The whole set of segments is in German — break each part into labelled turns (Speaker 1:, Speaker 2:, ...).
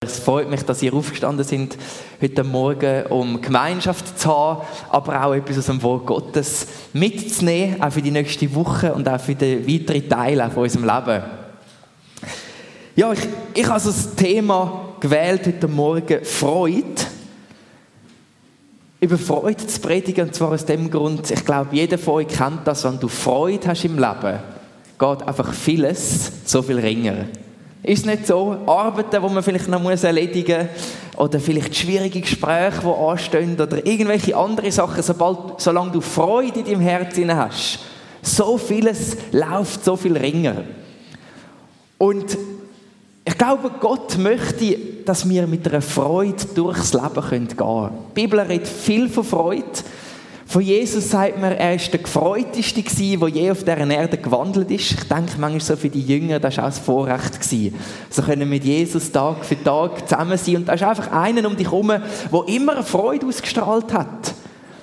Speaker 1: Es freut mich, dass ihr aufgestanden sind heute Morgen, um Gemeinschaft zu haben, aber auch etwas aus dem Wort Gottes mitzunehmen, auch für die nächste Woche und auch für den weiteren Teil von unserem Leben. Ja, ich, ich habe also das Thema gewählt heute Morgen Freude. Über Freude zu predigen, und zwar aus dem Grund, ich glaube, jeder von euch kennt das, wenn du Freude hast im Leben, geht einfach vieles so viel ringer. Ist nicht so? Arbeiten, die man vielleicht noch muss erledigen muss, oder vielleicht schwierige Gespräche, die anstehen, oder irgendwelche andere Sachen, sobald, solange du Freude in deinem Herzen hast. So vieles läuft so viel ringer. Und ich glaube, Gott möchte, dass wir mit einer Freude durchs Leben gehen können. Die Bibel redet viel von Freude. Von Jesus sagt man, er ist der gefreuteste gewesen, der je auf dieser Erde gewandelt ist. Ich denke manchmal so für die Jünger, das war auch ein Vorrecht. So können mit Jesus Tag für Tag zusammen sein. Und da ist einfach einer um dich herum, der immer Freude ausgestrahlt hat.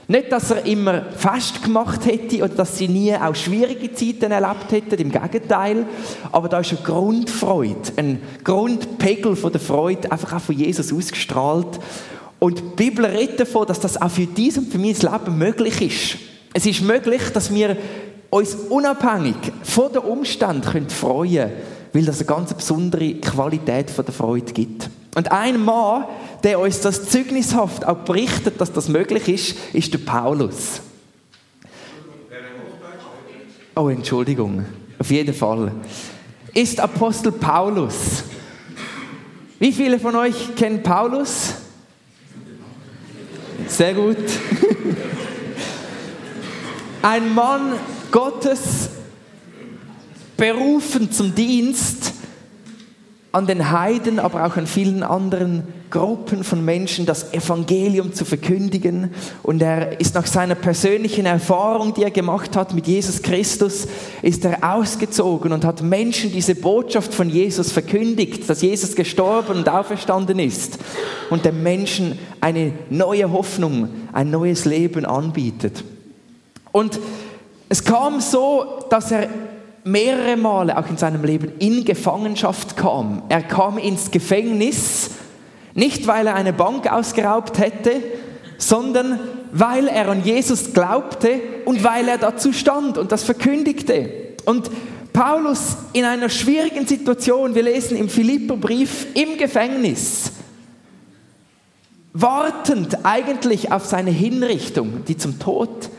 Speaker 1: Nicht, dass er immer fest gemacht hätte oder dass sie nie auch schwierige Zeiten erlebt hätten, im Gegenteil. Aber da ist eine Grundfreude, ein Grundpegel von der Freude einfach auch von Jesus ausgestrahlt. Und die Bibel redet davon, dass das auch für dies und für mein Leben möglich ist. Es ist möglich, dass wir uns unabhängig von den Umständen freuen können, weil das eine ganz besondere Qualität von der Freude gibt. Und ein Mann, der uns das zeugnishaft auch berichtet, dass das möglich ist, ist der Paulus. Oh, Entschuldigung. Auf jeden Fall. Ist Apostel Paulus. Wie viele von euch kennen Paulus? Sehr gut. Ein Mann Gottes, berufen zum Dienst an den Heiden, aber auch an vielen anderen Gruppen von Menschen das Evangelium zu verkündigen. Und er ist nach seiner persönlichen Erfahrung, die er gemacht hat mit Jesus Christus, ist er ausgezogen und hat Menschen diese Botschaft von Jesus verkündigt, dass Jesus gestorben und auferstanden ist und den Menschen eine neue Hoffnung, ein neues Leben anbietet. Und es kam so, dass er mehrere Male auch in seinem Leben in Gefangenschaft kam. Er kam ins Gefängnis, nicht weil er eine Bank ausgeraubt hätte, sondern weil er an Jesus glaubte und weil er dazu stand und das verkündigte. Und Paulus in einer schwierigen Situation, wir lesen im Philipperbrief im Gefängnis, wartend eigentlich auf seine Hinrichtung, die zum Tod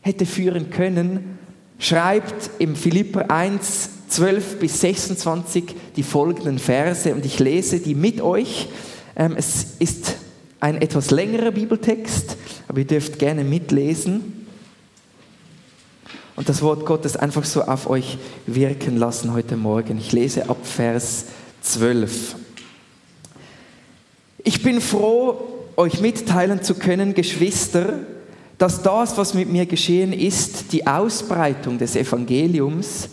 Speaker 1: hätte führen können, schreibt im Philipper 1, 12 bis 26 die folgenden Verse und ich lese die mit euch. Ähm, es ist ein etwas längerer Bibeltext, aber ihr dürft gerne mitlesen und das Wort Gottes einfach so auf euch wirken lassen heute Morgen. Ich lese ab Vers 12. Ich bin froh, euch mitteilen zu können, Geschwister, dass das, was mit mir geschehen ist, die Ausbreitung des Evangeliums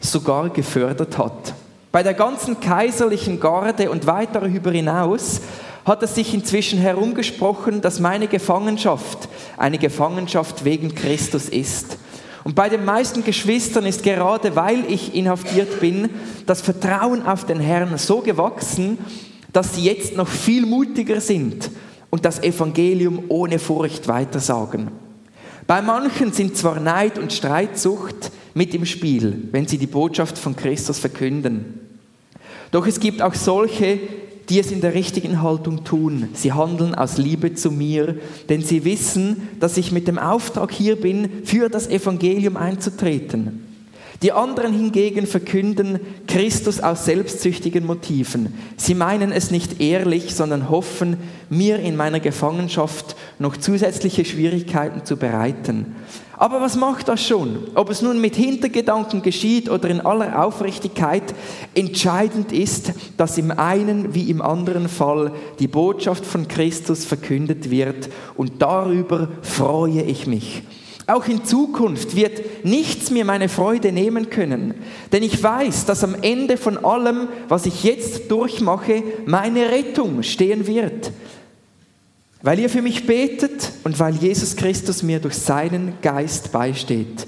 Speaker 1: sogar gefördert hat. Bei der ganzen kaiserlichen Garde und weit darüber hinaus hat es sich inzwischen herumgesprochen, dass meine Gefangenschaft eine Gefangenschaft wegen Christus ist. Und bei den meisten Geschwistern ist gerade weil ich inhaftiert bin, das Vertrauen auf den Herrn so gewachsen, dass sie jetzt noch viel mutiger sind und das Evangelium ohne Furcht weitersagen. Bei manchen sind zwar Neid und Streitsucht mit im Spiel, wenn sie die Botschaft von Christus verkünden. Doch es gibt auch solche, die es in der richtigen Haltung tun. Sie handeln aus Liebe zu mir, denn sie wissen, dass ich mit dem Auftrag hier bin, für das Evangelium einzutreten. Die anderen hingegen verkünden Christus aus selbstsüchtigen Motiven. Sie meinen es nicht ehrlich, sondern hoffen, mir in meiner Gefangenschaft noch zusätzliche Schwierigkeiten zu bereiten. Aber was macht das schon? Ob es nun mit Hintergedanken geschieht oder in aller Aufrichtigkeit, entscheidend ist, dass im einen wie im anderen Fall die Botschaft von Christus verkündet wird und darüber freue ich mich. Auch in Zukunft wird nichts mir meine Freude nehmen können, denn ich weiß, dass am Ende von allem, was ich jetzt durchmache, meine Rettung stehen wird. Weil ihr für mich betet und weil Jesus Christus mir durch seinen Geist beisteht.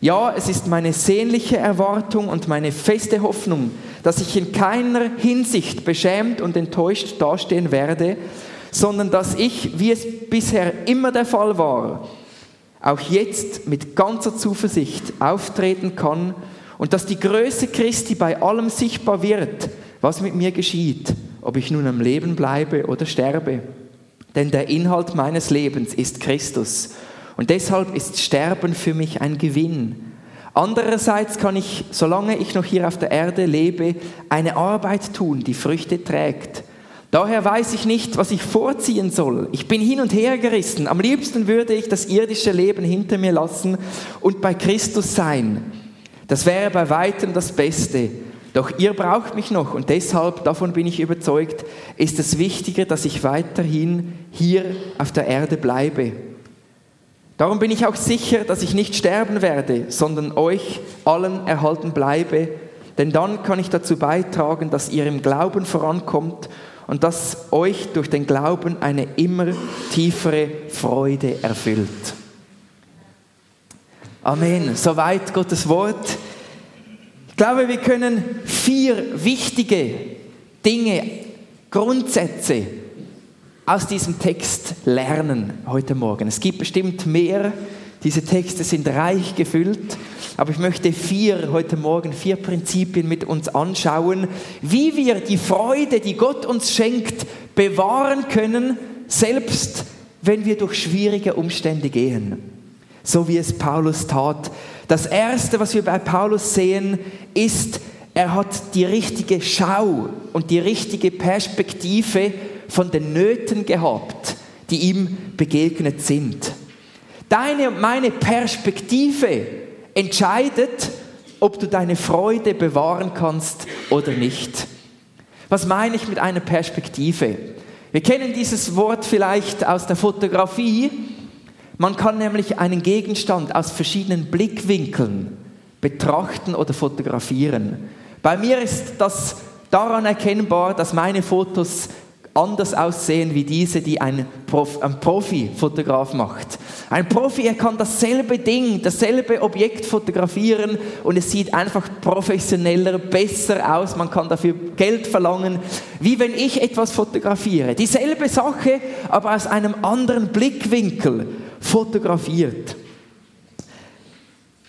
Speaker 1: Ja, es ist meine sehnliche Erwartung und meine feste Hoffnung, dass ich in keiner Hinsicht beschämt und enttäuscht dastehen werde, sondern dass ich, wie es bisher immer der Fall war, auch jetzt mit ganzer Zuversicht auftreten kann und dass die Größe Christi bei allem sichtbar wird, was mit mir geschieht, ob ich nun am Leben bleibe oder sterbe. Denn der Inhalt meines Lebens ist Christus und deshalb ist Sterben für mich ein Gewinn. Andererseits kann ich, solange ich noch hier auf der Erde lebe, eine Arbeit tun, die Früchte trägt. Daher weiß ich nicht, was ich vorziehen soll. Ich bin hin und her gerissen. Am liebsten würde ich das irdische Leben hinter mir lassen und bei Christus sein. Das wäre bei weitem das Beste. Doch ihr braucht mich noch und deshalb, davon bin ich überzeugt, ist es wichtiger, dass ich weiterhin hier auf der Erde bleibe. Darum bin ich auch sicher, dass ich nicht sterben werde, sondern euch allen erhalten bleibe, denn dann kann ich dazu beitragen, dass ihr im Glauben vorankommt und dass euch durch den Glauben eine immer tiefere Freude erfüllt. Amen. Soweit Gottes Wort. Ich glaube, wir können vier wichtige Dinge, Grundsätze aus diesem Text lernen heute Morgen. Es gibt bestimmt mehr. Diese Texte sind reich gefüllt. Aber ich möchte vier heute Morgen, vier Prinzipien mit uns anschauen, wie wir die Freude, die Gott uns schenkt, bewahren können, selbst wenn wir durch schwierige Umstände gehen. So wie es Paulus tat. Das Erste, was wir bei Paulus sehen, ist, er hat die richtige Schau und die richtige Perspektive von den Nöten gehabt, die ihm begegnet sind. Deine und meine Perspektive entscheidet, ob du deine Freude bewahren kannst oder nicht. Was meine ich mit einer Perspektive? Wir kennen dieses Wort vielleicht aus der Fotografie. Man kann nämlich einen Gegenstand aus verschiedenen Blickwinkeln betrachten oder fotografieren. Bei mir ist das daran erkennbar, dass meine Fotos anders aussehen wie diese, die ein, Prof, ein Profi-Fotograf macht. Ein Profi, er kann dasselbe Ding, dasselbe Objekt fotografieren und es sieht einfach professioneller, besser aus. Man kann dafür Geld verlangen, wie wenn ich etwas fotografiere. Dieselbe Sache, aber aus einem anderen Blickwinkel fotografiert.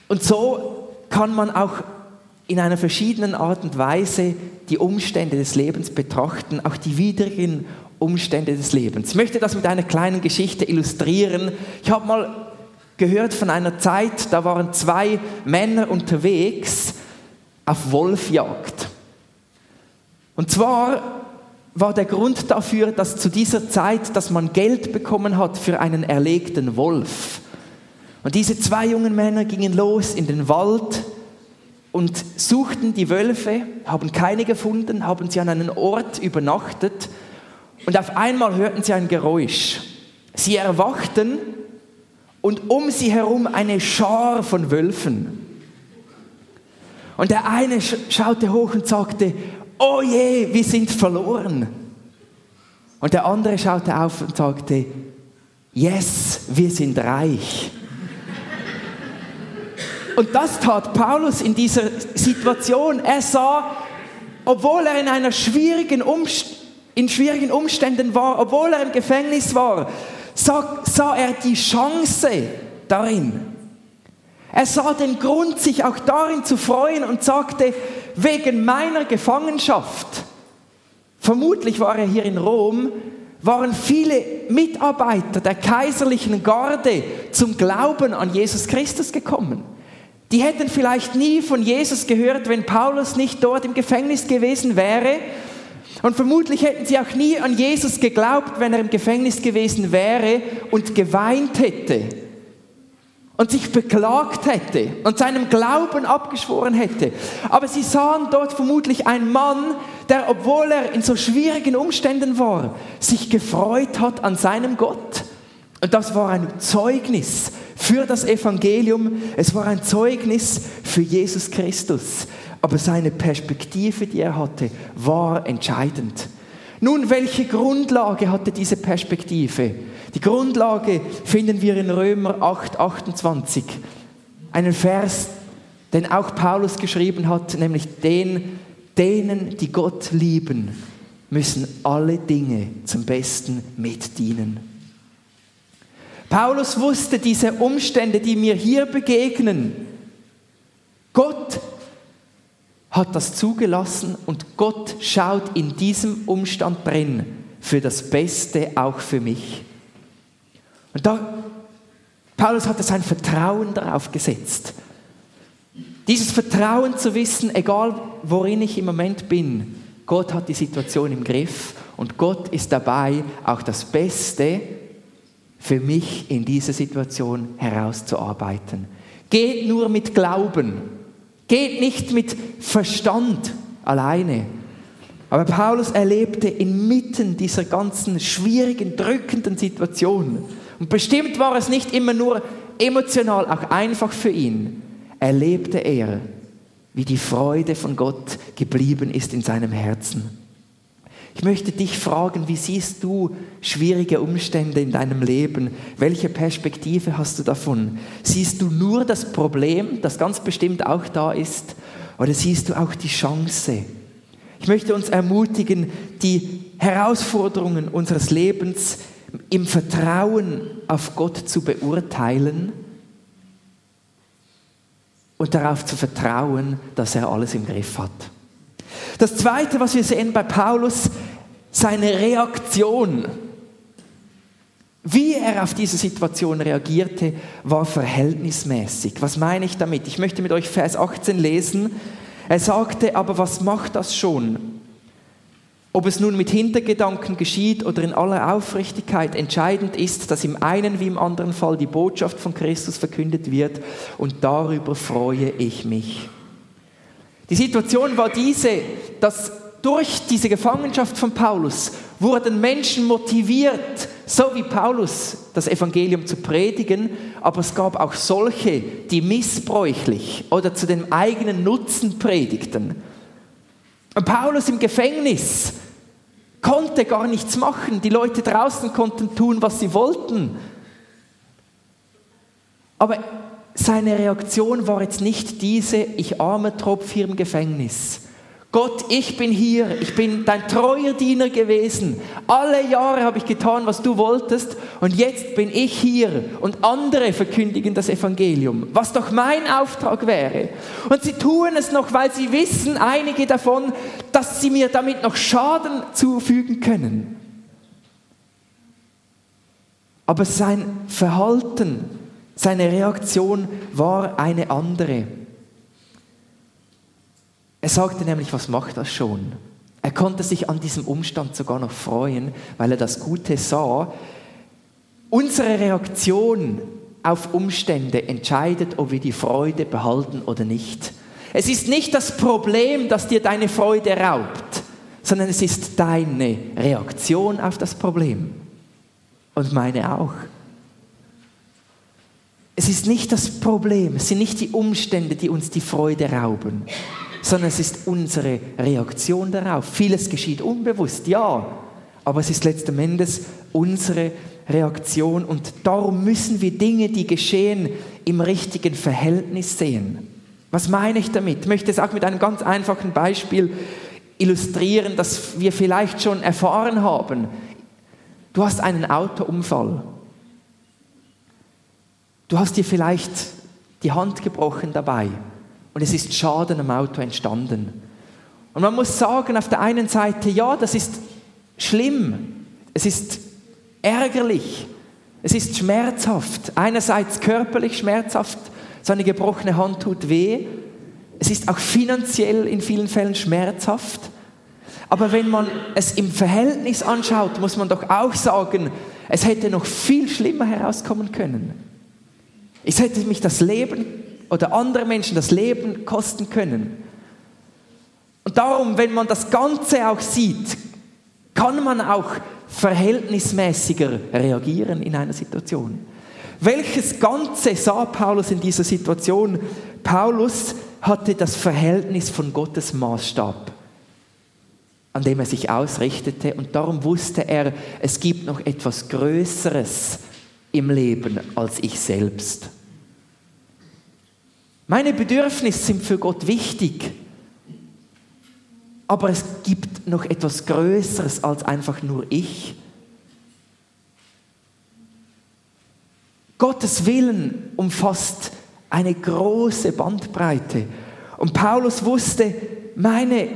Speaker 1: Und so kann man auch in einer verschiedenen Art und Weise die Umstände des Lebens betrachten, auch die widrigen Umstände des Lebens. Ich möchte das mit einer kleinen Geschichte illustrieren. Ich habe mal gehört von einer Zeit, da waren zwei Männer unterwegs auf Wolfjagd. Und zwar war der Grund dafür, dass zu dieser Zeit, dass man Geld bekommen hat für einen erlegten Wolf. Und diese zwei jungen Männer gingen los in den Wald, und suchten die Wölfe, haben keine gefunden, haben sie an einen Ort übernachtet und auf einmal hörten sie ein Geräusch. Sie erwachten und um sie herum eine Schar von Wölfen. Und der eine schaute hoch und sagte, oh je, wir sind verloren. Und der andere schaute auf und sagte, yes, wir sind reich. Und das tat Paulus in dieser Situation. Er sah, obwohl er in einer schwierigen Umst in schwierigen Umständen war, obwohl er im Gefängnis war, sah, sah er die Chance darin. Er sah den Grund, sich auch darin zu freuen und sagte, wegen meiner Gefangenschaft, vermutlich war er hier in Rom, waren viele Mitarbeiter der kaiserlichen Garde zum Glauben an Jesus Christus gekommen. Die hätten vielleicht nie von Jesus gehört, wenn Paulus nicht dort im Gefängnis gewesen wäre. Und vermutlich hätten sie auch nie an Jesus geglaubt, wenn er im Gefängnis gewesen wäre und geweint hätte und sich beklagt hätte und seinem Glauben abgeschworen hätte. Aber sie sahen dort vermutlich einen Mann, der, obwohl er in so schwierigen Umständen war, sich gefreut hat an seinem Gott. Und das war ein Zeugnis für das Evangelium, es war ein Zeugnis für Jesus Christus. Aber seine Perspektive, die er hatte, war entscheidend. Nun, welche Grundlage hatte diese Perspektive? Die Grundlage finden wir in Römer 8, 28. Einen Vers, den auch Paulus geschrieben hat, nämlich den, denen, die Gott lieben, müssen alle Dinge zum Besten mitdienen. Paulus wusste diese Umstände, die mir hier begegnen. Gott hat das zugelassen und Gott schaut in diesem Umstand drin für das Beste auch für mich. Und da, Paulus hatte sein Vertrauen darauf gesetzt. Dieses Vertrauen zu wissen, egal worin ich im Moment bin, Gott hat die Situation im Griff und Gott ist dabei, auch das Beste für mich in dieser Situation herauszuarbeiten. Geht nur mit Glauben. Geht nicht mit Verstand alleine. Aber Paulus erlebte inmitten dieser ganzen schwierigen, drückenden Situation, und bestimmt war es nicht immer nur emotional, auch einfach für ihn, erlebte er, wie die Freude von Gott geblieben ist in seinem Herzen. Ich möchte dich fragen, wie siehst du schwierige Umstände in deinem Leben? Welche Perspektive hast du davon? Siehst du nur das Problem, das ganz bestimmt auch da ist, oder siehst du auch die Chance? Ich möchte uns ermutigen, die Herausforderungen unseres Lebens im Vertrauen auf Gott zu beurteilen und darauf zu vertrauen, dass er alles im Griff hat. Das Zweite, was wir sehen bei Paulus, seine Reaktion. Wie er auf diese Situation reagierte, war verhältnismäßig. Was meine ich damit? Ich möchte mit euch Vers 18 lesen. Er sagte, aber was macht das schon? Ob es nun mit Hintergedanken geschieht oder in aller Aufrichtigkeit, entscheidend ist, dass im einen wie im anderen Fall die Botschaft von Christus verkündet wird und darüber freue ich mich. Die Situation war diese, dass durch diese Gefangenschaft von Paulus wurden Menschen motiviert, so wie Paulus das Evangelium zu predigen, aber es gab auch solche, die missbräuchlich oder zu dem eigenen Nutzen predigten. Und Paulus im Gefängnis konnte gar nichts machen. Die Leute draußen konnten tun, was sie wollten. Aber seine Reaktion war jetzt nicht diese, ich arme Tropf hier im Gefängnis. Gott, ich bin hier, ich bin dein treuer Diener gewesen. Alle Jahre habe ich getan, was du wolltest und jetzt bin ich hier und andere verkündigen das Evangelium, was doch mein Auftrag wäre. Und sie tun es noch, weil sie wissen, einige davon, dass sie mir damit noch Schaden zufügen können. Aber sein Verhalten, seine Reaktion war eine andere. Er sagte nämlich, was macht das schon? Er konnte sich an diesem Umstand sogar noch freuen, weil er das Gute sah. Unsere Reaktion auf Umstände entscheidet, ob wir die Freude behalten oder nicht. Es ist nicht das Problem, das dir deine Freude raubt, sondern es ist deine Reaktion auf das Problem. Und meine auch. Es ist nicht das Problem, es sind nicht die Umstände, die uns die Freude rauben, sondern es ist unsere Reaktion darauf. Vieles geschieht unbewusst, ja, aber es ist letzten Endes unsere Reaktion und darum müssen wir Dinge, die geschehen, im richtigen Verhältnis sehen. Was meine ich damit? Ich möchte es auch mit einem ganz einfachen Beispiel illustrieren, das wir vielleicht schon erfahren haben. Du hast einen Autounfall. Du hast dir vielleicht die Hand gebrochen dabei und es ist Schaden am Auto entstanden. Und man muss sagen, auf der einen Seite, ja, das ist schlimm, es ist ärgerlich, es ist schmerzhaft. Einerseits körperlich schmerzhaft, so eine gebrochene Hand tut weh. Es ist auch finanziell in vielen Fällen schmerzhaft. Aber wenn man es im Verhältnis anschaut, muss man doch auch sagen, es hätte noch viel schlimmer herauskommen können. Es hätte mich das Leben oder andere Menschen das Leben kosten können. Und darum, wenn man das Ganze auch sieht, kann man auch verhältnismäßiger reagieren in einer Situation. Welches Ganze sah Paulus in dieser Situation? Paulus hatte das Verhältnis von Gottes Maßstab, an dem er sich ausrichtete und darum wusste er, es gibt noch etwas Größeres im Leben als ich selbst. Meine Bedürfnisse sind für Gott wichtig. aber es gibt noch etwas Größeres als einfach nur ich. Gottes Willen umfasst eine große Bandbreite. Und Paulus wusste, meine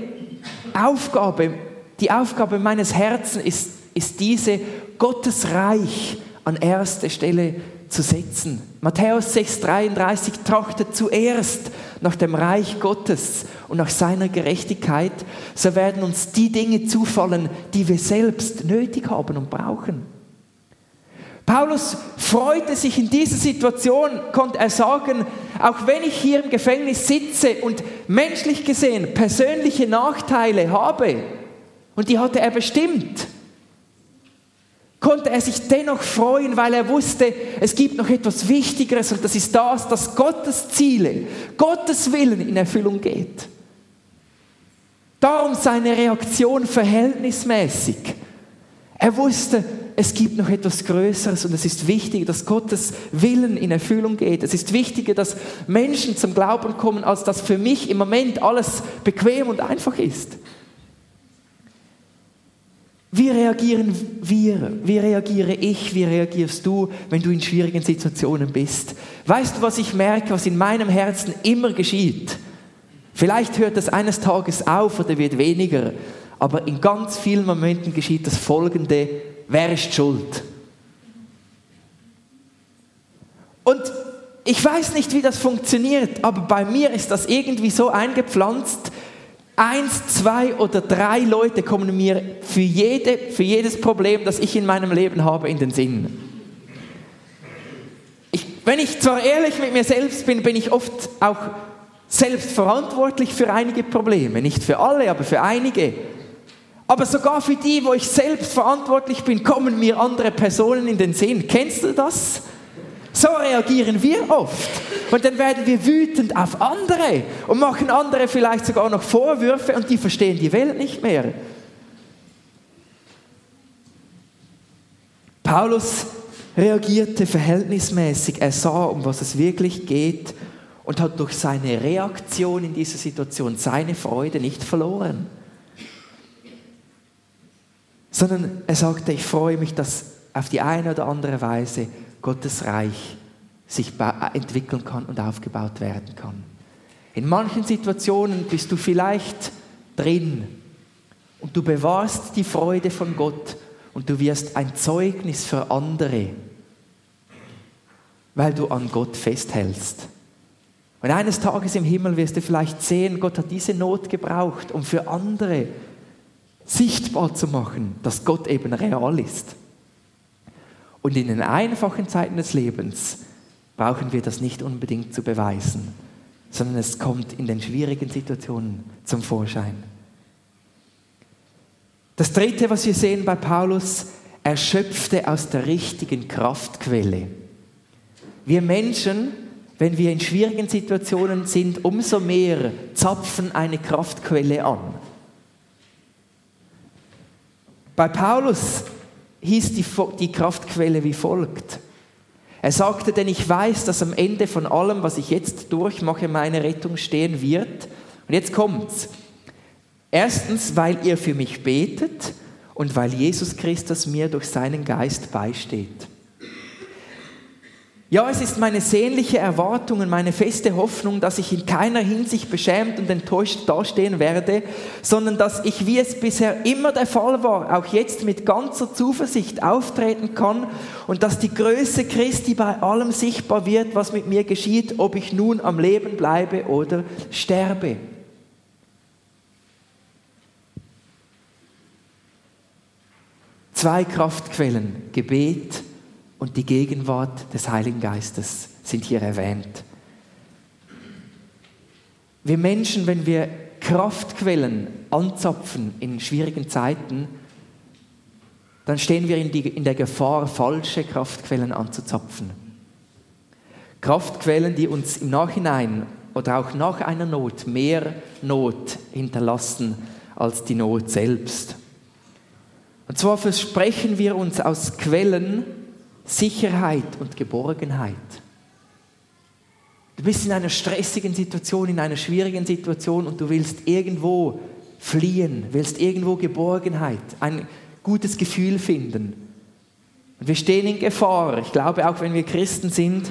Speaker 1: Aufgabe, die Aufgabe meines Herzens ist, ist diese, Gottes Reich an erste Stelle zu setzen. Matthäus 6,33 trachtet zuerst nach dem Reich Gottes und nach seiner Gerechtigkeit, so werden uns die Dinge zufallen, die wir selbst nötig haben und brauchen. Paulus freute sich in dieser Situation, konnte er sagen, auch wenn ich hier im Gefängnis sitze und menschlich gesehen persönliche Nachteile habe, und die hatte er bestimmt, konnte er sich dennoch freuen, weil er wusste, es gibt noch etwas Wichtigeres und das ist das, dass Gottes Ziele, Gottes Willen in Erfüllung geht. Darum seine Reaktion verhältnismäßig. Er wusste, es gibt noch etwas Größeres und es ist wichtig, dass Gottes Willen in Erfüllung geht. Es ist wichtiger, dass Menschen zum Glauben kommen, als dass für mich im Moment alles bequem und einfach ist. Wie reagieren wir? Wie reagiere ich? Wie reagierst du, wenn du in schwierigen Situationen bist? Weißt du, was ich merke, was in meinem Herzen immer geschieht? Vielleicht hört das eines Tages auf oder wird weniger, aber in ganz vielen Momenten geschieht das Folgende, wer ist schuld? Und ich weiß nicht, wie das funktioniert, aber bei mir ist das irgendwie so eingepflanzt, Eins, zwei oder drei Leute kommen mir für, jede, für jedes Problem, das ich in meinem Leben habe, in den Sinn. Ich, wenn ich zwar ehrlich mit mir selbst bin, bin ich oft auch selbst verantwortlich für einige Probleme. Nicht für alle, aber für einige. Aber sogar für die, wo ich selbst verantwortlich bin, kommen mir andere Personen in den Sinn. Kennst du das? So reagieren wir oft. Und dann werden wir wütend auf andere und machen andere vielleicht sogar noch Vorwürfe und die verstehen die Welt nicht mehr. Paulus reagierte verhältnismäßig. Er sah, um was es wirklich geht und hat durch seine Reaktion in dieser Situation seine Freude nicht verloren. Sondern er sagte, ich freue mich, dass auf die eine oder andere Weise Gottes Reich sich entwickeln kann und aufgebaut werden kann. In manchen Situationen bist du vielleicht drin und du bewahrst die Freude von Gott und du wirst ein Zeugnis für andere, weil du an Gott festhältst. Und eines Tages im Himmel wirst du vielleicht sehen, Gott hat diese Not gebraucht, um für andere sichtbar zu machen, dass Gott eben real ist. Und in den einfachen Zeiten des Lebens brauchen wir das nicht unbedingt zu beweisen, sondern es kommt in den schwierigen Situationen zum Vorschein. Das Dritte, was wir sehen bei Paulus, er schöpfte aus der richtigen Kraftquelle. Wir Menschen, wenn wir in schwierigen Situationen sind, umso mehr zapfen eine Kraftquelle an. Bei Paulus hieß die, die Kraftquelle wie folgt. Er sagte, denn ich weiß, dass am Ende von allem, was ich jetzt durchmache, meine Rettung stehen wird. Und jetzt kommt's. Erstens, weil ihr für mich betet und weil Jesus Christus mir durch seinen Geist beisteht. Ja, es ist meine sehnliche Erwartung und meine feste Hoffnung, dass ich in keiner Hinsicht beschämt und enttäuscht dastehen werde, sondern dass ich, wie es bisher immer der Fall war, auch jetzt mit ganzer Zuversicht auftreten kann und dass die Größe Christi bei allem sichtbar wird, was mit mir geschieht, ob ich nun am Leben bleibe oder sterbe. Zwei Kraftquellen, Gebet und die Gegenwart des Heiligen Geistes sind hier erwähnt. Wir Menschen, wenn wir Kraftquellen anzapfen in schwierigen Zeiten, dann stehen wir in, die, in der Gefahr, falsche Kraftquellen anzuzapfen. Kraftquellen, die uns im Nachhinein oder auch nach einer Not mehr Not hinterlassen als die Not selbst. Und zwar versprechen wir uns aus Quellen, Sicherheit und Geborgenheit. Du bist in einer stressigen Situation, in einer schwierigen Situation und du willst irgendwo fliehen, willst irgendwo Geborgenheit, ein gutes Gefühl finden. Und wir stehen in Gefahr. Ich glaube, auch wenn wir Christen sind,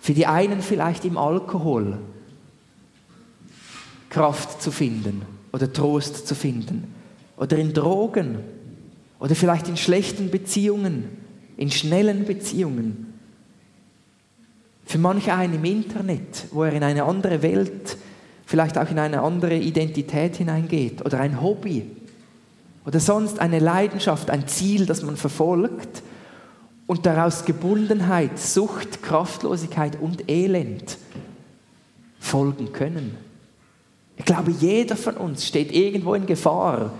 Speaker 1: für die einen vielleicht im Alkohol Kraft zu finden oder Trost zu finden oder in Drogen oder vielleicht in schlechten Beziehungen, in schnellen Beziehungen. Für manche einen im Internet, wo er in eine andere Welt, vielleicht auch in eine andere Identität hineingeht oder ein Hobby oder sonst eine Leidenschaft, ein Ziel, das man verfolgt und daraus Gebundenheit, Sucht, Kraftlosigkeit und Elend folgen können. Ich glaube, jeder von uns steht irgendwo in Gefahr,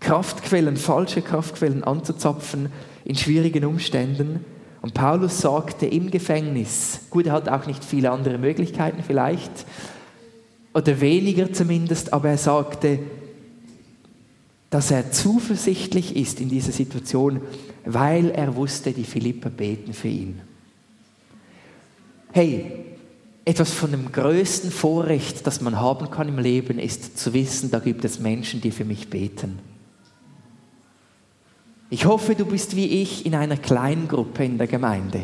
Speaker 1: Kraftquellen, falsche Kraftquellen anzuzapfen in schwierigen Umständen. Und Paulus sagte im Gefängnis, gut, er hat auch nicht viele andere Möglichkeiten vielleicht, oder weniger zumindest, aber er sagte, dass er zuversichtlich ist in dieser Situation, weil er wusste, die Philipper beten für ihn. Hey, etwas von dem größten Vorrecht, das man haben kann im Leben, ist zu wissen, da gibt es Menschen, die für mich beten. Ich hoffe, du bist wie ich in einer Kleingruppe in der Gemeinde.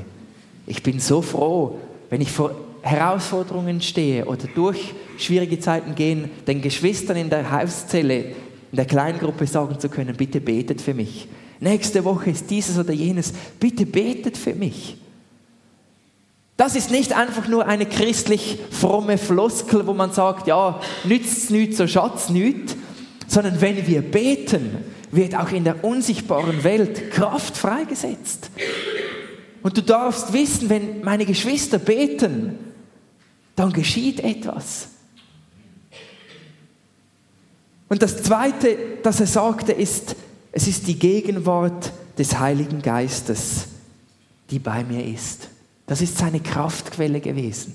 Speaker 1: Ich bin so froh, wenn ich vor Herausforderungen stehe oder durch schwierige Zeiten gehen, den Geschwistern in der Hauszelle, in der Kleingruppe sagen zu können, bitte betet für mich. Nächste Woche ist dieses oder jenes, bitte betet für mich. Das ist nicht einfach nur eine christlich fromme Floskel, wo man sagt, ja, nützt nichts, so schatz nichts, sondern wenn wir beten, wird auch in der unsichtbaren Welt Kraft freigesetzt. Und du darfst wissen, wenn meine Geschwister beten, dann geschieht etwas. Und das Zweite, das er sagte, ist, es ist die Gegenwart des Heiligen Geistes, die bei mir ist. Das ist seine Kraftquelle gewesen.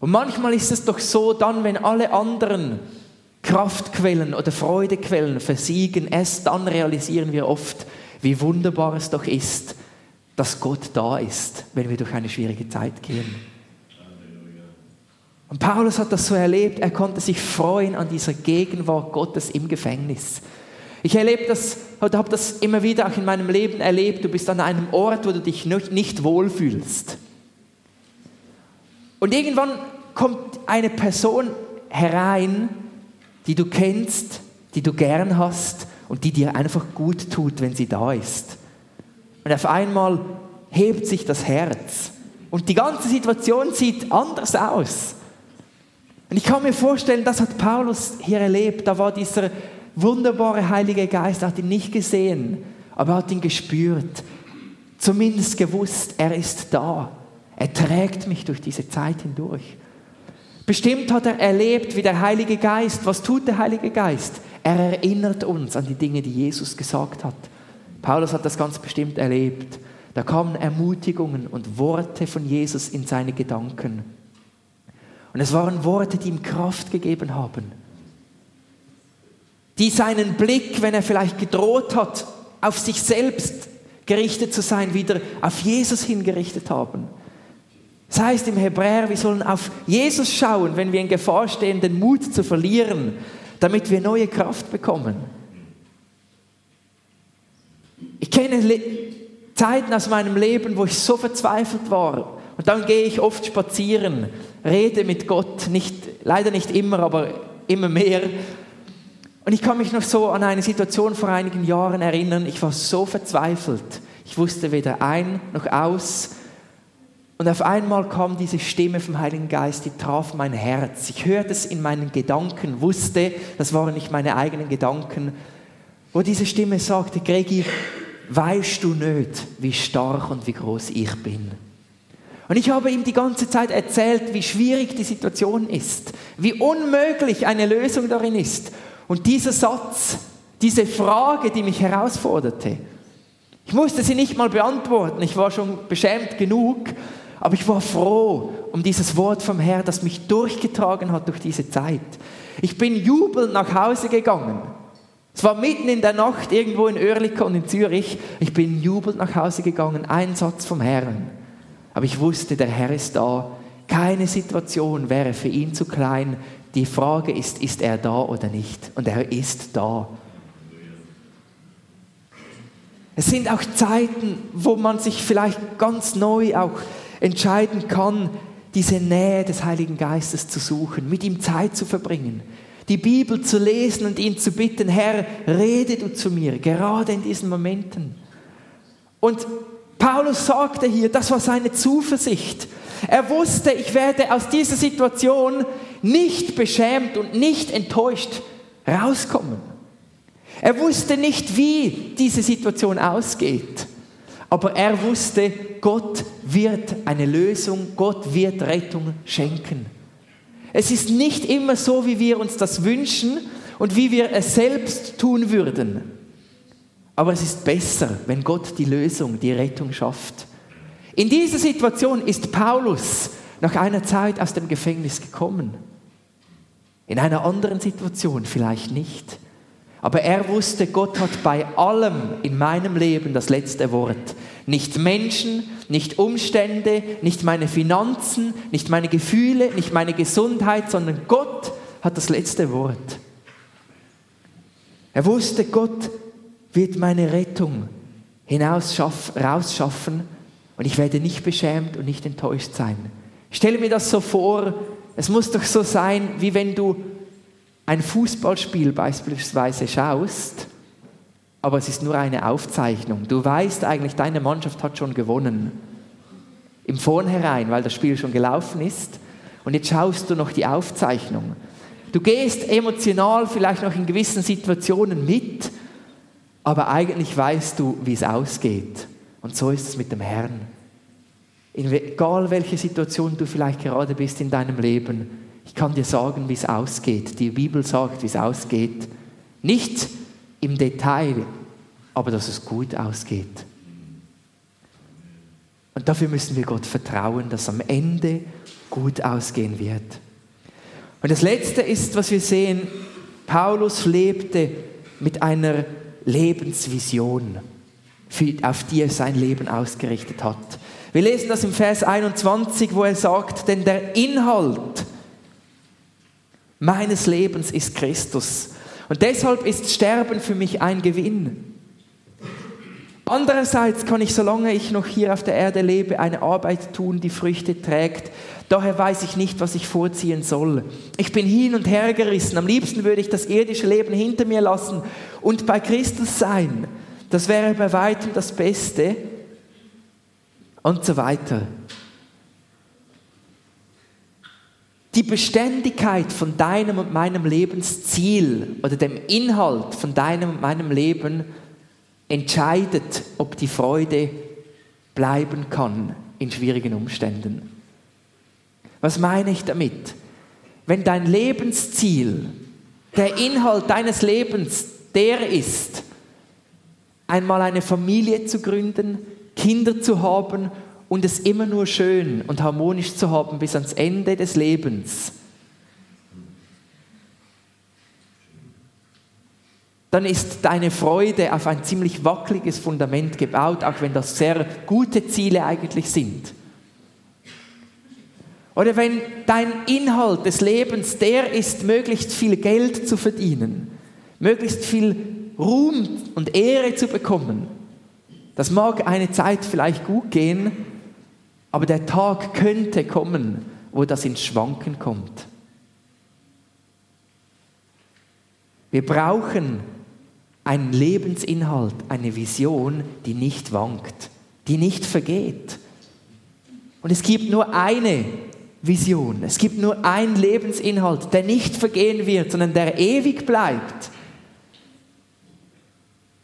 Speaker 1: Und manchmal ist es doch so, dann, wenn alle anderen Kraftquellen oder Freudequellen versiegen, erst dann realisieren wir oft, wie wunderbar es doch ist, dass Gott da ist, wenn wir durch eine schwierige Zeit gehen. Und Paulus hat das so erlebt, er konnte sich freuen an dieser Gegenwart Gottes im Gefängnis. Ich erlebe das oder habe das immer wieder auch in meinem Leben erlebt. Du bist an einem Ort, wo du dich nicht wohlfühlst. Und irgendwann kommt eine Person herein, die du kennst, die du gern hast und die dir einfach gut tut, wenn sie da ist. Und auf einmal hebt sich das Herz. Und die ganze Situation sieht anders aus. Und ich kann mir vorstellen, das hat Paulus hier erlebt. Da war dieser wunderbare Heilige Geist, er hat ihn nicht gesehen, aber er hat ihn gespürt. Zumindest gewusst, er ist da. Er trägt mich durch diese Zeit hindurch. Bestimmt hat er erlebt, wie der Heilige Geist, was tut der Heilige Geist? Er erinnert uns an die Dinge, die Jesus gesagt hat. Paulus hat das ganz bestimmt erlebt. Da kamen Ermutigungen und Worte von Jesus in seine Gedanken. Und es waren Worte, die ihm Kraft gegeben haben die seinen Blick, wenn er vielleicht gedroht hat, auf sich selbst gerichtet zu sein, wieder auf Jesus hingerichtet haben. Das heißt im Hebräer, wir sollen auf Jesus schauen, wenn wir in Gefahr stehen, den Mut zu verlieren, damit wir neue Kraft bekommen. Ich kenne Zeiten aus meinem Leben, wo ich so verzweifelt war. Und dann gehe ich oft spazieren, rede mit Gott, nicht, leider nicht immer, aber immer mehr. Und ich kann mich noch so an eine Situation vor einigen Jahren erinnern. Ich war so verzweifelt. Ich wusste weder ein noch aus. Und auf einmal kam diese Stimme vom Heiligen Geist, die traf mein Herz. Ich hörte es in meinen Gedanken, wusste, das waren nicht meine eigenen Gedanken, wo diese Stimme sagte, Gregi, weißt du nicht, wie stark und wie groß ich bin? Und ich habe ihm die ganze Zeit erzählt, wie schwierig die Situation ist, wie unmöglich eine Lösung darin ist. Und dieser Satz, diese Frage, die mich herausforderte, ich musste sie nicht mal beantworten, ich war schon beschämt genug, aber ich war froh um dieses Wort vom Herrn, das mich durchgetragen hat durch diese Zeit. Ich bin jubelnd nach Hause gegangen. Es war mitten in der Nacht irgendwo in Oerlikon und in Zürich. Ich bin jubelnd nach Hause gegangen, ein Satz vom Herrn. Aber ich wusste, der Herr ist da. Keine Situation wäre für ihn zu klein, Die Frage ist, ist er da oder nicht? Und er ist da. Es sind auch Zeiten, wo man sich vielleicht ganz neu auch entscheiden kann, diese Nähe des Heiligen Geistes zu suchen, mit ihm Zeit zu verbringen, die Bibel zu lesen und ihn zu bitten, Herr, rede du zu mir, gerade in diesen Momenten. Und Paulus sagte hier, das war seine Zuversicht. Er wusste, ich werde aus dieser Situation nicht beschämt und nicht enttäuscht rauskommen. Er wusste nicht, wie diese Situation ausgeht, aber er wusste, Gott wird eine Lösung, Gott wird Rettung schenken. Es ist nicht immer so, wie wir uns das wünschen und wie wir es selbst tun würden. Aber es ist besser, wenn Gott die Lösung, die Rettung schafft. In dieser Situation ist Paulus nach einer Zeit aus dem Gefängnis gekommen. In einer anderen Situation vielleicht nicht. Aber er wusste, Gott hat bei allem in meinem Leben das letzte Wort. Nicht Menschen, nicht Umstände, nicht meine Finanzen, nicht meine Gefühle, nicht meine Gesundheit, sondern Gott hat das letzte Wort. Er wusste, Gott wird meine Rettung rausschaffen und ich werde nicht beschämt und nicht enttäuscht sein. Ich stelle mir das so vor, es muss doch so sein, wie wenn du ein Fußballspiel beispielsweise schaust, aber es ist nur eine Aufzeichnung. Du weißt eigentlich, deine Mannschaft hat schon gewonnen. Im Vornherein, weil das Spiel schon gelaufen ist. Und jetzt schaust du noch die Aufzeichnung. Du gehst emotional vielleicht noch in gewissen Situationen mit, aber eigentlich weißt du, wie es ausgeht. Und so ist es mit dem Herrn. Egal welche Situation du vielleicht gerade bist in deinem Leben, ich kann dir sagen, wie es ausgeht. Die Bibel sagt, wie es ausgeht. Nicht im Detail, aber dass es gut ausgeht. Und dafür müssen wir Gott vertrauen, dass am Ende gut ausgehen wird. Und das Letzte ist, was wir sehen, Paulus lebte mit einer Lebensvision, auf die er sein Leben ausgerichtet hat. Wir lesen das im Vers 21, wo er sagt, denn der Inhalt meines Lebens ist Christus. Und deshalb ist Sterben für mich ein Gewinn. Andererseits kann ich, solange ich noch hier auf der Erde lebe, eine Arbeit tun, die Früchte trägt. Daher weiß ich nicht, was ich vorziehen soll. Ich bin hin und her gerissen. Am liebsten würde ich das irdische Leben hinter mir lassen und bei Christus sein. Das wäre bei weitem das Beste. Und so weiter. Die Beständigkeit von deinem und meinem Lebensziel oder dem Inhalt von deinem und meinem Leben entscheidet, ob die Freude bleiben kann in schwierigen Umständen. Was meine ich damit? Wenn dein Lebensziel, der Inhalt deines Lebens der ist, einmal eine Familie zu gründen, Kinder zu haben und es immer nur schön und harmonisch zu haben bis ans Ende des Lebens, dann ist deine Freude auf ein ziemlich wackeliges Fundament gebaut, auch wenn das sehr gute Ziele eigentlich sind. Oder wenn dein Inhalt des Lebens der ist, möglichst viel Geld zu verdienen, möglichst viel Ruhm und Ehre zu bekommen, das mag eine Zeit vielleicht gut gehen, aber der Tag könnte kommen, wo das ins Schwanken kommt. Wir brauchen einen Lebensinhalt, eine Vision, die nicht wankt, die nicht vergeht. Und es gibt nur eine Vision, es gibt nur einen Lebensinhalt, der nicht vergehen wird, sondern der ewig bleibt.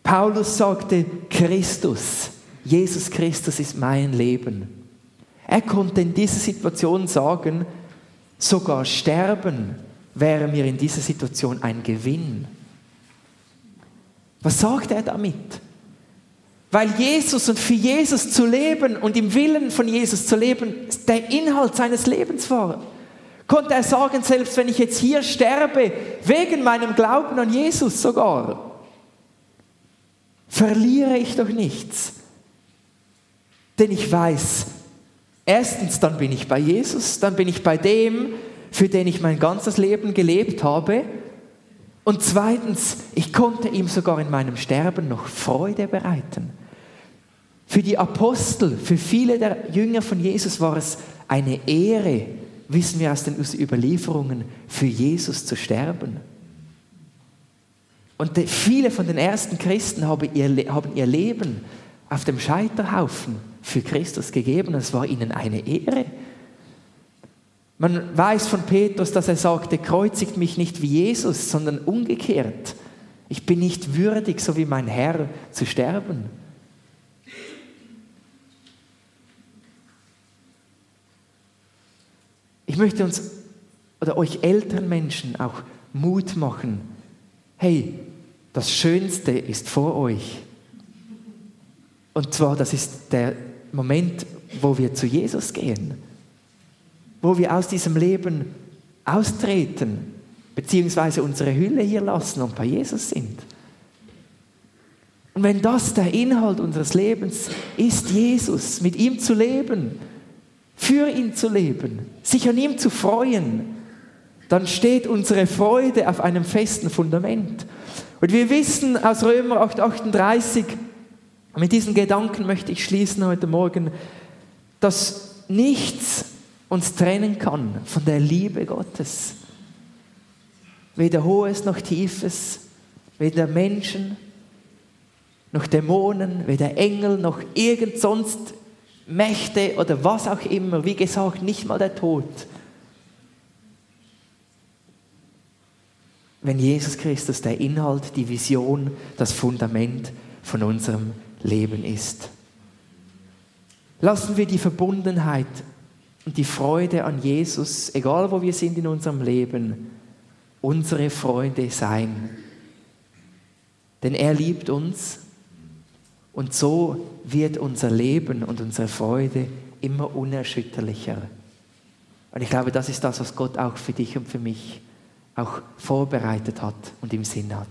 Speaker 1: Paulus sagte, Christus, Jesus Christus ist mein Leben. Er konnte in dieser Situation sagen, sogar sterben wäre mir in dieser Situation ein Gewinn. Was sagt er damit? Weil Jesus und für Jesus zu leben und im Willen von Jesus zu leben, der Inhalt seines Lebens war. Konnte er sagen, selbst wenn ich jetzt hier sterbe, wegen meinem Glauben an Jesus sogar, verliere ich doch nichts. Denn ich weiß, Erstens, dann bin ich bei Jesus, dann bin ich bei dem, für den ich mein ganzes Leben gelebt habe. Und zweitens, ich konnte ihm sogar in meinem Sterben noch Freude bereiten. Für die Apostel, für viele der Jünger von Jesus war es eine Ehre, wissen wir aus den Überlieferungen, für Jesus zu sterben. Und viele von den ersten Christen haben ihr, Leben auf dem Scheiterhaufen für Christus gegeben. Es war ihnen eine Ehre. Man weiß von Petrus, dass er sagte, kreuzigt mich nicht wie Jesus, sondern umgekehrt. Ich bin nicht würdig, so wie mein Herr, zu sterben. Ich möchte uns oder euch älteren Menschen auch Mut machen. Hey, das Schönste ist vor euch. Und zwar, das ist der Moment, wo wir zu Jesus gehen, wo wir aus diesem Leben austreten, beziehungsweise unsere Hülle hier lassen und bei Jesus sind. Und wenn das der Inhalt unseres Lebens ist, Jesus, mit ihm zu leben, für ihn zu leben, sich an ihm zu freuen, dann steht unsere Freude auf einem festen Fundament. Und wir wissen aus Römer 8, 38, mit diesen Gedanken möchte ich schließen heute Morgen, dass nichts uns trennen kann von der Liebe Gottes. Weder Hohes noch Tiefes, weder Menschen noch Dämonen, weder Engel noch irgend sonst Mächte oder was auch immer. Wie gesagt, nicht mal der Tod. Wenn Jesus Christus der Inhalt, die Vision, das Fundament von unserem Leben ist. Lassen wir die Verbundenheit und die Freude an Jesus, egal wo wir sind in unserem Leben, unsere Freude sein. Denn er liebt uns und so wird unser Leben und unsere Freude immer unerschütterlicher. Und ich glaube, das ist das, was Gott auch für dich und für mich auch vorbereitet hat und im Sinn hat.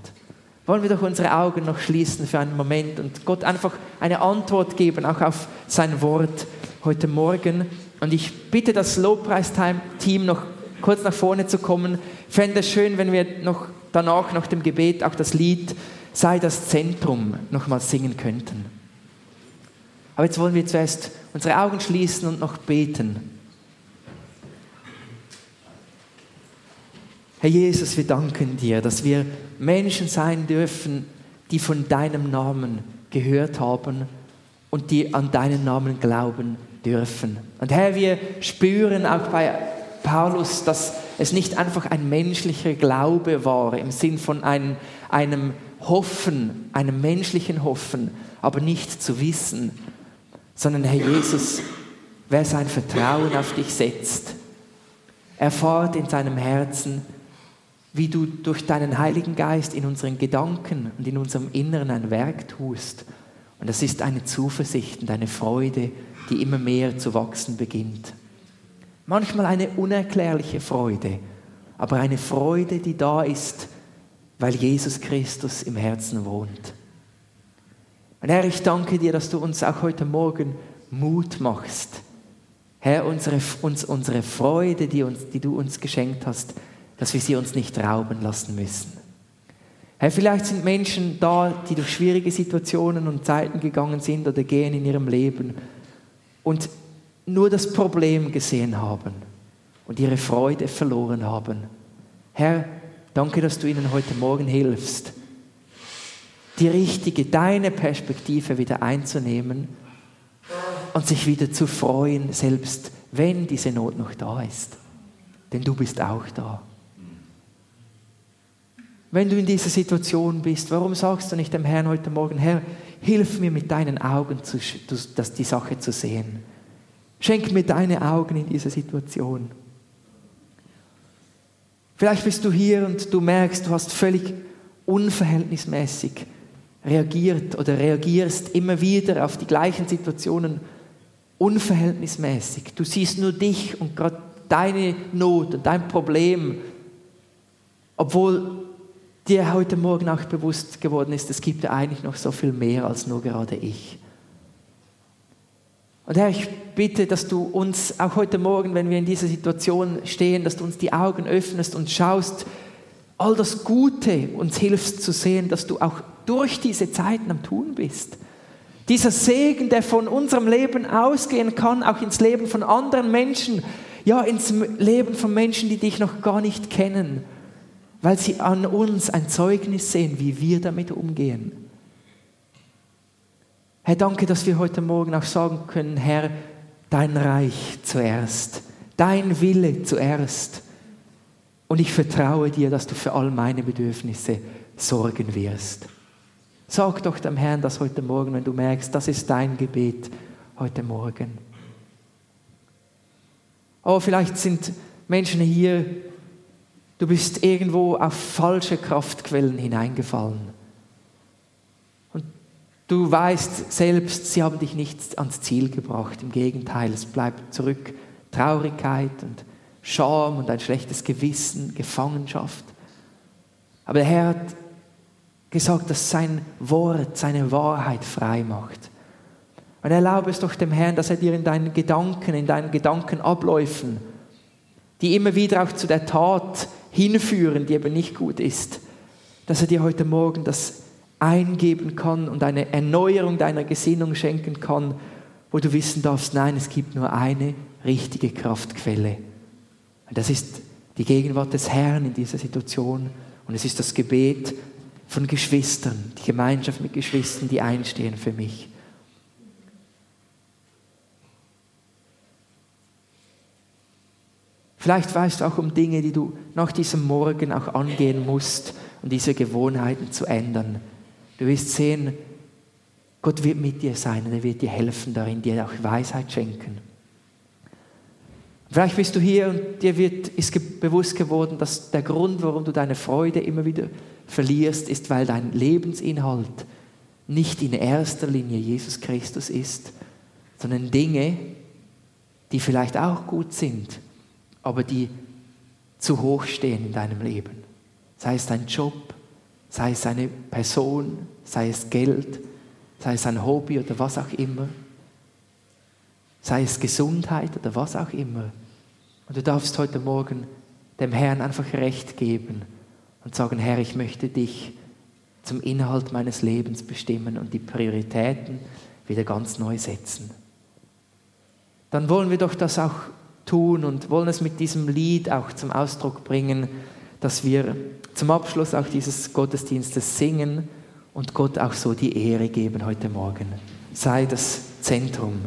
Speaker 1: Wollen wir doch unsere Augen noch schließen für einen Moment und Gott einfach eine Antwort geben, auch auf sein Wort heute Morgen. Und ich bitte das Lobpreisteam noch kurz nach vorne zu kommen. Ich fände es schön, wenn wir noch danach, nach dem Gebet, auch das Lied Sei das Zentrum nochmal singen könnten. Aber jetzt wollen wir zuerst unsere Augen schließen und noch beten. Herr Jesus, wir danken dir, dass wir Menschen sein dürfen, die von deinem Namen gehört haben und die an deinen Namen glauben dürfen. Und Herr, wir spüren auch bei Paulus, dass es nicht einfach ein menschlicher Glaube war im Sinn von einem, einem Hoffen, einem menschlichen Hoffen, aber nicht zu wissen, sondern Herr Jesus, wer sein Vertrauen auf dich setzt, erfahrt in seinem Herzen, wie du durch deinen Heiligen Geist in unseren Gedanken und in unserem Inneren ein Werk tust. Und das ist eine Zuversicht und eine Freude, die immer mehr zu wachsen beginnt. Manchmal eine unerklärliche Freude, aber eine Freude, die da ist, weil Jesus Christus im Herzen wohnt. Und Herr, ich danke dir, dass du uns auch heute Morgen Mut machst. Herr, unsere, uns, unsere Freude, die, uns, die du uns geschenkt hast, dass wir sie uns nicht rauben lassen müssen. Herr, vielleicht sind Menschen da, die durch schwierige Situationen und Zeiten gegangen sind oder gehen in ihrem Leben und nur das Problem gesehen haben und ihre Freude verloren haben. Herr, danke, dass du ihnen heute Morgen hilfst, die richtige, deine Perspektive wieder einzunehmen und sich wieder zu freuen, selbst wenn diese Not noch da ist. Denn du bist auch da. Wenn du in dieser Situation bist, warum sagst du nicht dem Herrn heute Morgen, Herr, hilf mir mit deinen Augen, zu, das, die Sache zu sehen. Schenk mir deine Augen in dieser Situation. Vielleicht bist du hier und du merkst, du hast völlig unverhältnismäßig reagiert oder reagierst immer wieder auf die gleichen Situationen unverhältnismäßig. Du siehst nur dich und gerade deine Not und dein Problem, obwohl dir heute Morgen auch bewusst geworden ist, es gibt ja eigentlich noch so viel mehr als nur gerade ich. Und Herr, ich bitte, dass du uns auch heute Morgen, wenn wir in dieser Situation stehen, dass du uns die Augen öffnest und schaust, all das Gute uns hilfst zu sehen, dass du auch durch diese Zeiten am Tun bist. Dieser Segen, der von unserem Leben ausgehen kann, auch ins Leben von anderen Menschen, ja, ins Leben von Menschen, die dich noch gar nicht kennen, weil sie an uns ein Zeugnis sehen, wie wir damit umgehen. Herr, danke, dass wir heute Morgen auch sagen können, Herr, dein Reich zuerst, dein Wille zuerst. Und ich vertraue dir, dass du für all meine Bedürfnisse sorgen wirst. Sag doch dem Herrn das heute Morgen, wenn du merkst, das ist dein Gebet heute Morgen. Oh, vielleicht sind Menschen hier, du bist irgendwo auf falsche Kraftquellen hineingefallen. Und du weißt selbst, sie haben dich nicht ans Ziel gebracht. Im Gegenteil, es bleibt zurück Traurigkeit und Scham und ein schlechtes Gewissen, Gefangenschaft. Aber der Herr hat gesagt, dass sein Wort seine Wahrheit frei macht. Und erlaube es doch dem Herrn, dass er dir in deinen Gedanken, in deinen Gedankenabläufen, die immer wieder auch zu der Tat hinführen, die eben nicht gut ist, dass er dir heute Morgen das eingeben kann und eine Erneuerung deiner Gesinnung schenken kann, wo du wissen darfst, nein, es gibt nur eine richtige Kraftquelle. Und das ist die Gegenwart des Herrn in dieser Situation und es ist das Gebet von Geschwistern, die Gemeinschaft mit Geschwistern, die einstehen für mich. Vielleicht weißt du auch um Dinge, die du nach diesem Morgen auch angehen musst, um diese Gewohnheiten zu ändern. Du wirst sehen, Gott wird mit dir sein und er wird dir helfen darin, dir auch Weisheit schenken. Vielleicht bist du hier und dir wird, ist bewusst geworden, dass der Grund, warum du deine Freude immer wieder verlierst, ist, weil dein Lebensinhalt nicht in erster Linie Jesus Christus ist, sondern Dinge, die vielleicht auch gut sind, aber die zu hoch stehen in deinem Leben. Sei es dein Job, sei es eine Person, sei es Geld, sei es ein Hobby oder was auch immer, sei es Gesundheit oder was auch immer. Und du darfst heute Morgen dem Herrn einfach Recht geben und sagen, Herr, ich möchte dich zum Inhalt meines Lebens bestimmen und die Prioritäten wieder ganz neu setzen. Dann wollen wir doch das auch tun und wollen es mit diesem Lied auch zum Ausdruck bringen, dass wir zum Abschluss auch dieses Gottesdienstes singen und Gott auch so die Ehre geben heute Morgen. Sei das Zentrum